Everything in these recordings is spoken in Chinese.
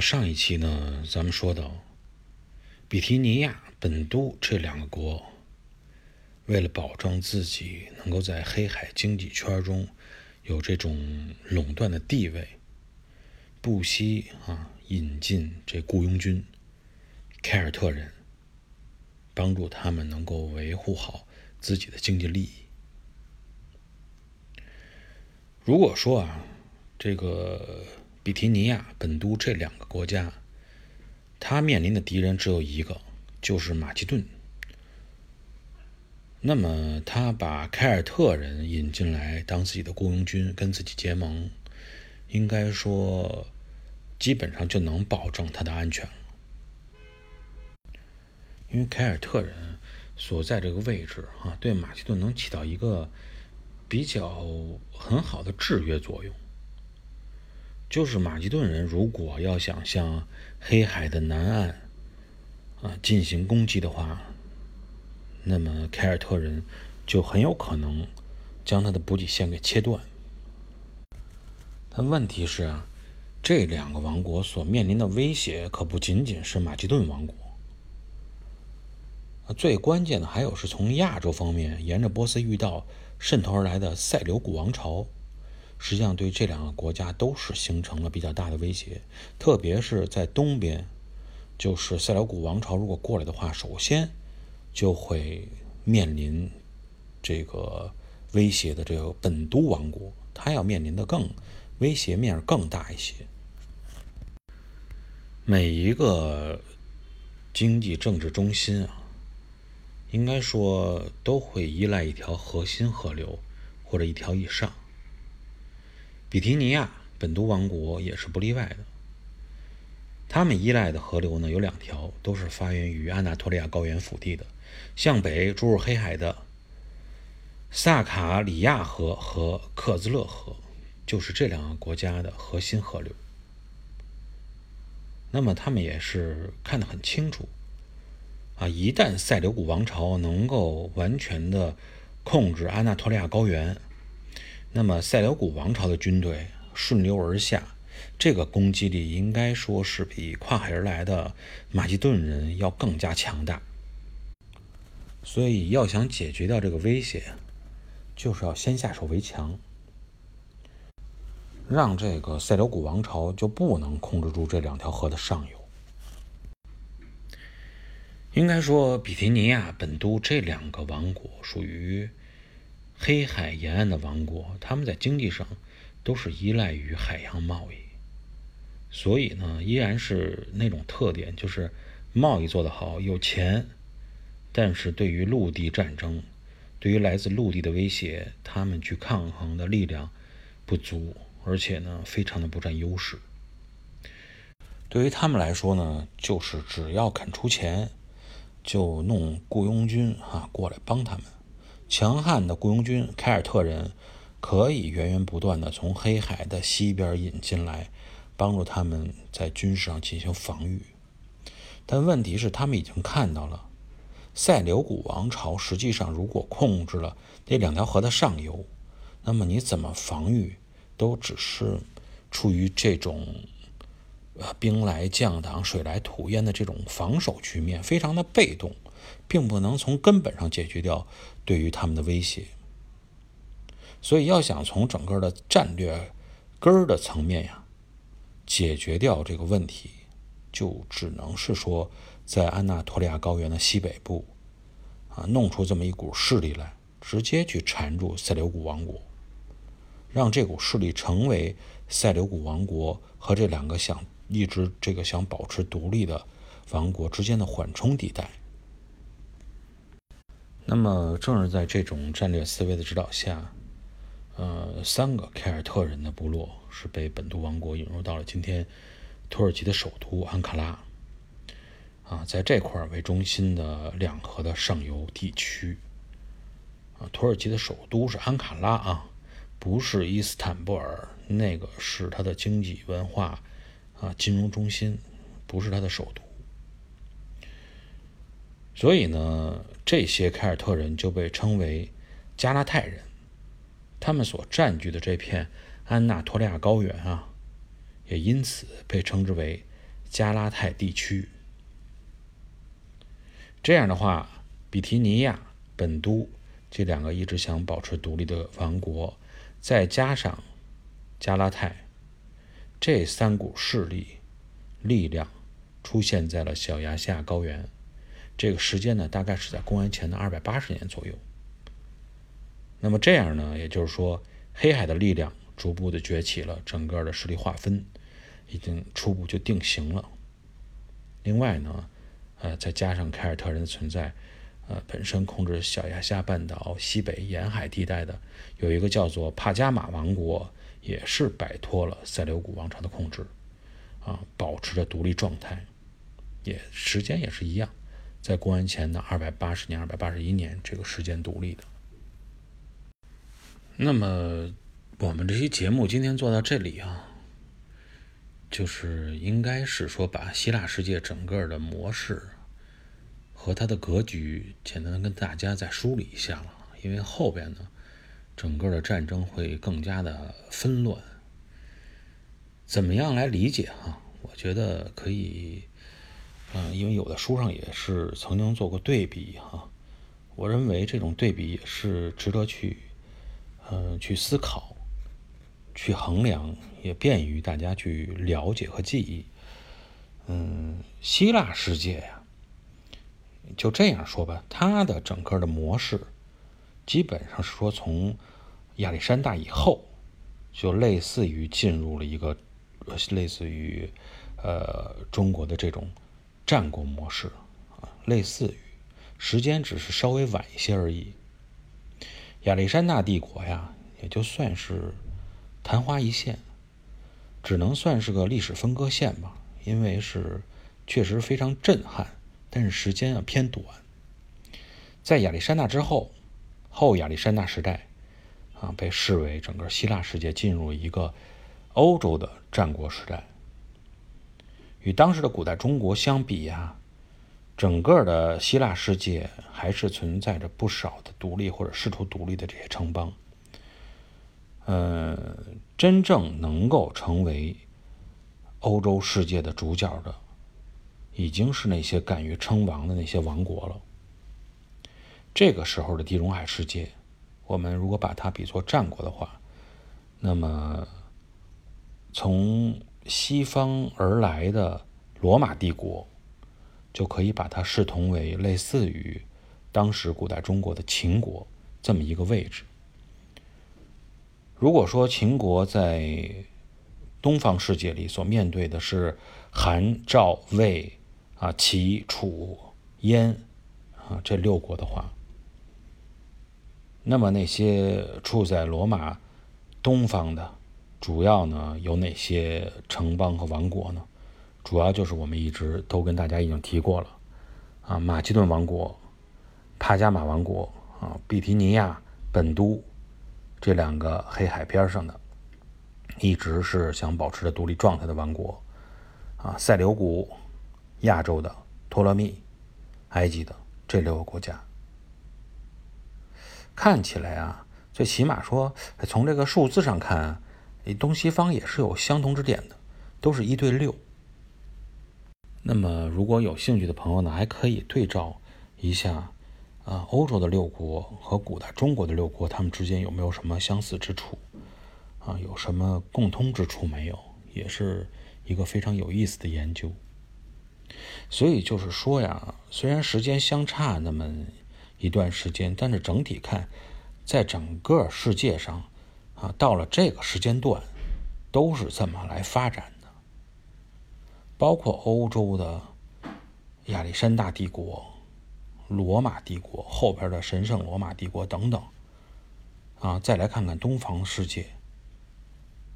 上一期呢，咱们说到比提尼亚、本都这两个国，为了保证自己能够在黑海经济圈中有这种垄断的地位，不惜啊引进这雇佣军凯尔特人，帮助他们能够维护好自己的经济利益。如果说啊，这个。比提尼亚、本都这两个国家，他面临的敌人只有一个，就是马其顿。那么，他把凯尔特人引进来当自己的雇佣军，跟自己结盟，应该说，基本上就能保证他的安全了。因为凯尔特人所在这个位置啊，对马其顿能起到一个比较很好的制约作用。就是马其顿人如果要想向黑海的南岸啊进行攻击的话，那么凯尔特人就很有可能将他的补给线给切断。但问题是啊，这两个王国所面临的威胁可不仅仅是马其顿王国，最关键的还有是从亚洲方面沿着波斯遇到渗透而来的塞琉古王朝。实际上，对这两个国家都是形成了比较大的威胁，特别是在东边，就是塞琉古王朝如果过来的话，首先就会面临这个威胁的这个本都王国，它要面临的更威胁面更大一些。每一个经济政治中心啊，应该说都会依赖一条核心河流或者一条以上。比提尼亚本都王国也是不例外的。他们依赖的河流呢有两条，都是发源于安纳托利亚高原腹地的，向北注入黑海的萨卡里亚河和克兹勒河，就是这两个国家的核心河流。那么他们也是看得很清楚，啊，一旦塞琉古王朝能够完全的控制安纳托利亚高原。那么塞琉古王朝的军队顺流而下，这个攻击力应该说是比跨海而来的马其顿人要更加强大。所以要想解决掉这个威胁，就是要先下手为强，让这个塞琉古王朝就不能控制住这两条河的上游。应该说，比提尼亚、本都这两个王国属于。黑海沿岸的王国，他们在经济上都是依赖于海洋贸易，所以呢，依然是那种特点，就是贸易做得好，有钱，但是对于陆地战争，对于来自陆地的威胁，他们去抗衡的力量不足，而且呢，非常的不占优势。对于他们来说呢，就是只要肯出钱，就弄雇佣军啊过来帮他们。强悍的雇佣军凯尔特人可以源源不断地从黑海的西边引进来，帮助他们在军事上进行防御。但问题是，他们已经看到了塞琉古王朝实际上如果控制了这两条河的上游，那么你怎么防御都只是处于这种呃兵来将挡、水来土掩的这种防守局面，非常的被动。并不能从根本上解决掉对于他们的威胁，所以要想从整个的战略根儿的层面呀解决掉这个问题，就只能是说在安纳托利亚高原的西北部啊弄出这么一股势力来，直接去缠住塞琉古王国，让这股势力成为塞琉古王国和这两个想一直这个想保持独立的王国之间的缓冲地带。那么，正是在这种战略思维的指导下，呃，三个凯尔特人的部落是被本都王国引入到了今天土耳其的首都安卡拉。啊，在这块为中心的两河的上游地区，啊，土耳其的首都是安卡拉啊，不是伊斯坦布尔，那个是它的经济、文化啊、金融中心，不是它的首都。所以呢，这些凯尔特人就被称为加拉泰人，他们所占据的这片安纳托利亚高原啊，也因此被称之为加拉泰地区。这样的话，比提尼亚、本都这两个一直想保持独立的王国，再加上加拉泰这三股势力力量，出现在了小亚细亚高原。这个时间呢，大概是在公元前的二百八十年左右。那么这样呢，也就是说，黑海的力量逐步的崛起了，整个的势力划分已经初步就定型了。另外呢，呃，再加上凯尔特人的存在，呃，本身控制小亚细亚半岛西北沿海地带的有一个叫做帕加马王国，也是摆脱了塞琉古王朝的控制，啊，保持着独立状态，也时间也是一样。在公元前的二百八十年、二百八十一年这个时间独立的。那么，我们这期节目今天做到这里啊，就是应该是说把希腊世界整个的模式和它的格局简单的跟大家再梳理一下了。因为后边呢，整个的战争会更加的纷乱。怎么样来理解哈？我觉得可以。嗯，因为有的书上也是曾经做过对比哈，我认为这种对比也是值得去，嗯，去思考、去衡量，也便于大家去了解和记忆。嗯，希腊世界呀，就这样说吧，它的整个的模式，基本上是说从亚历山大以后，就类似于进入了一个类似于呃中国的这种。战国模式啊，类似于时间只是稍微晚一些而已。亚历山大帝国呀，也就算是昙花一现，只能算是个历史分割线吧。因为是确实非常震撼，但是时间啊偏短。在亚历山大之后，后亚历山大时代啊，被视为整个希腊世界进入一个欧洲的战国时代。与当时的古代中国相比呀，整个的希腊世界还是存在着不少的独立或者试图独立的这些城邦。呃，真正能够成为欧洲世界的主角的，已经是那些敢于称王的那些王国了。这个时候的地中海世界，我们如果把它比作战国的话，那么从西方而来的罗马帝国，就可以把它视同为类似于当时古代中国的秦国这么一个位置。如果说秦国在东方世界里所面对的是韩、赵、魏啊、齐、楚、燕啊这六国的话，那么那些处在罗马东方的。主要呢有哪些城邦和王国呢？主要就是我们一直都跟大家已经提过了，啊，马其顿王国、帕加马王国啊、比提尼亚、本都这两个黑海边上的，一直是想保持着独立状态的王国，啊，塞琉古、亚洲的托勒密、埃及的这六个国家，看起来啊，最起码说从这个数字上看。东西方也是有相同之点的，都是一对六。那么，如果有兴趣的朋友呢，还可以对照一下，啊，欧洲的六国和古代中国的六国，他们之间有没有什么相似之处？啊，有什么共通之处没有？也是一个非常有意思的研究。所以就是说呀，虽然时间相差那么一段时间，但是整体看，在整个世界上。啊，到了这个时间段，都是这么来发展的。包括欧洲的亚历山大帝国、罗马帝国后边的神圣罗马帝国等等。啊，再来看看东方世界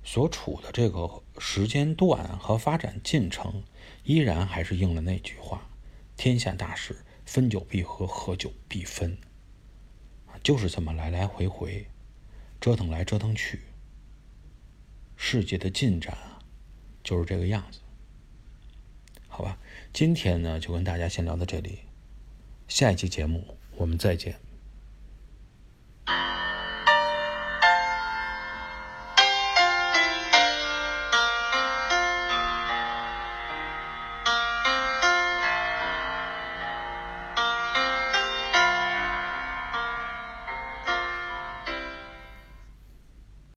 所处的这个时间段和发展进程，依然还是应了那句话：天下大事，分久必合，合久必分。就是这么来来回回。折腾来折腾去，世界的进展，就是这个样子。好吧，今天呢就跟大家先聊到这里，下一期节目我们再见。